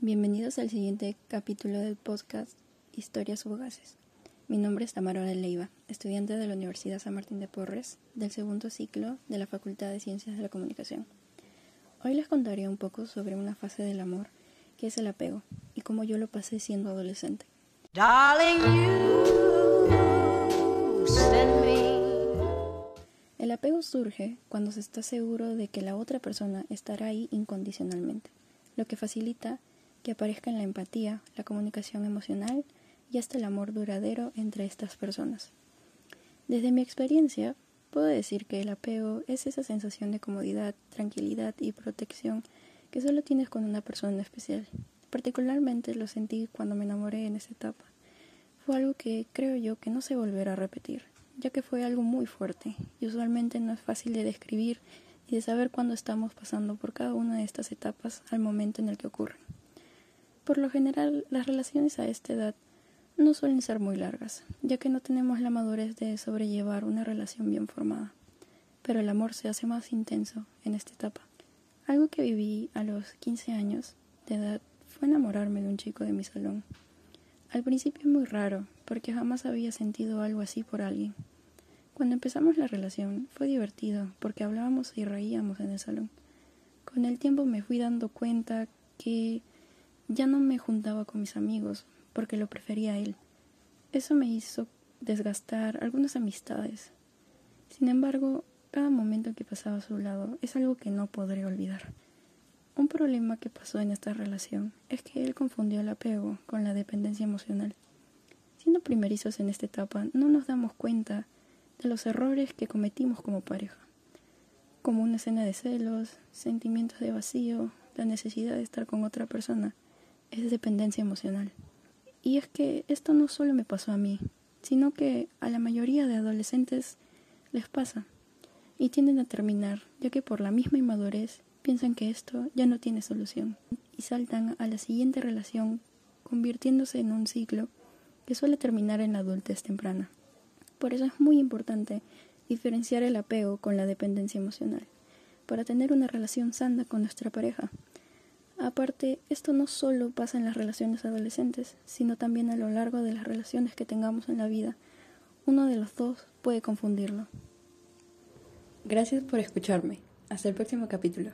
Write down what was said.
Bienvenidos al siguiente capítulo del podcast Historias Fugaces. Mi nombre es Tamara Leiva, estudiante de la Universidad San Martín de Porres, del segundo ciclo de la Facultad de Ciencias de la Comunicación. Hoy les contaré un poco sobre una fase del amor, que es el apego, y cómo yo lo pasé siendo adolescente. El apego surge cuando se está seguro de que la otra persona estará ahí incondicionalmente, lo que facilita que aparezcan la empatía, la comunicación emocional y hasta el amor duradero entre estas personas. Desde mi experiencia, puedo decir que el apego es esa sensación de comodidad, tranquilidad y protección que solo tienes con una persona especial. Particularmente lo sentí cuando me enamoré en esa etapa. Fue algo que creo yo que no se volverá a repetir, ya que fue algo muy fuerte y usualmente no es fácil de describir y de saber cuándo estamos pasando por cada una de estas etapas al momento en el que ocurren. Por lo general, las relaciones a esta edad no suelen ser muy largas, ya que no tenemos la madurez de sobrellevar una relación bien formada. Pero el amor se hace más intenso en esta etapa. Algo que viví a los 15 años de edad fue enamorarme de un chico de mi salón. Al principio muy raro, porque jamás había sentido algo así por alguien. Cuando empezamos la relación fue divertido, porque hablábamos y reíamos en el salón. Con el tiempo me fui dando cuenta que ya no me juntaba con mis amigos porque lo prefería a él. Eso me hizo desgastar algunas amistades. Sin embargo, cada momento que pasaba a su lado es algo que no podré olvidar. Un problema que pasó en esta relación es que él confundió el apego con la dependencia emocional. Siendo primerizos en esta etapa, no nos damos cuenta de los errores que cometimos como pareja, como una escena de celos, sentimientos de vacío, la necesidad de estar con otra persona es dependencia emocional. Y es que esto no solo me pasó a mí, sino que a la mayoría de adolescentes les pasa y tienden a terminar, ya que por la misma inmadurez piensan que esto ya no tiene solución y saltan a la siguiente relación, convirtiéndose en un ciclo que suele terminar en la adultez temprana. Por eso es muy importante diferenciar el apego con la dependencia emocional, para tener una relación sana con nuestra pareja. Aparte, esto no solo pasa en las relaciones adolescentes, sino también a lo largo de las relaciones que tengamos en la vida. Uno de los dos puede confundirlo. Gracias por escucharme. Hasta el próximo capítulo.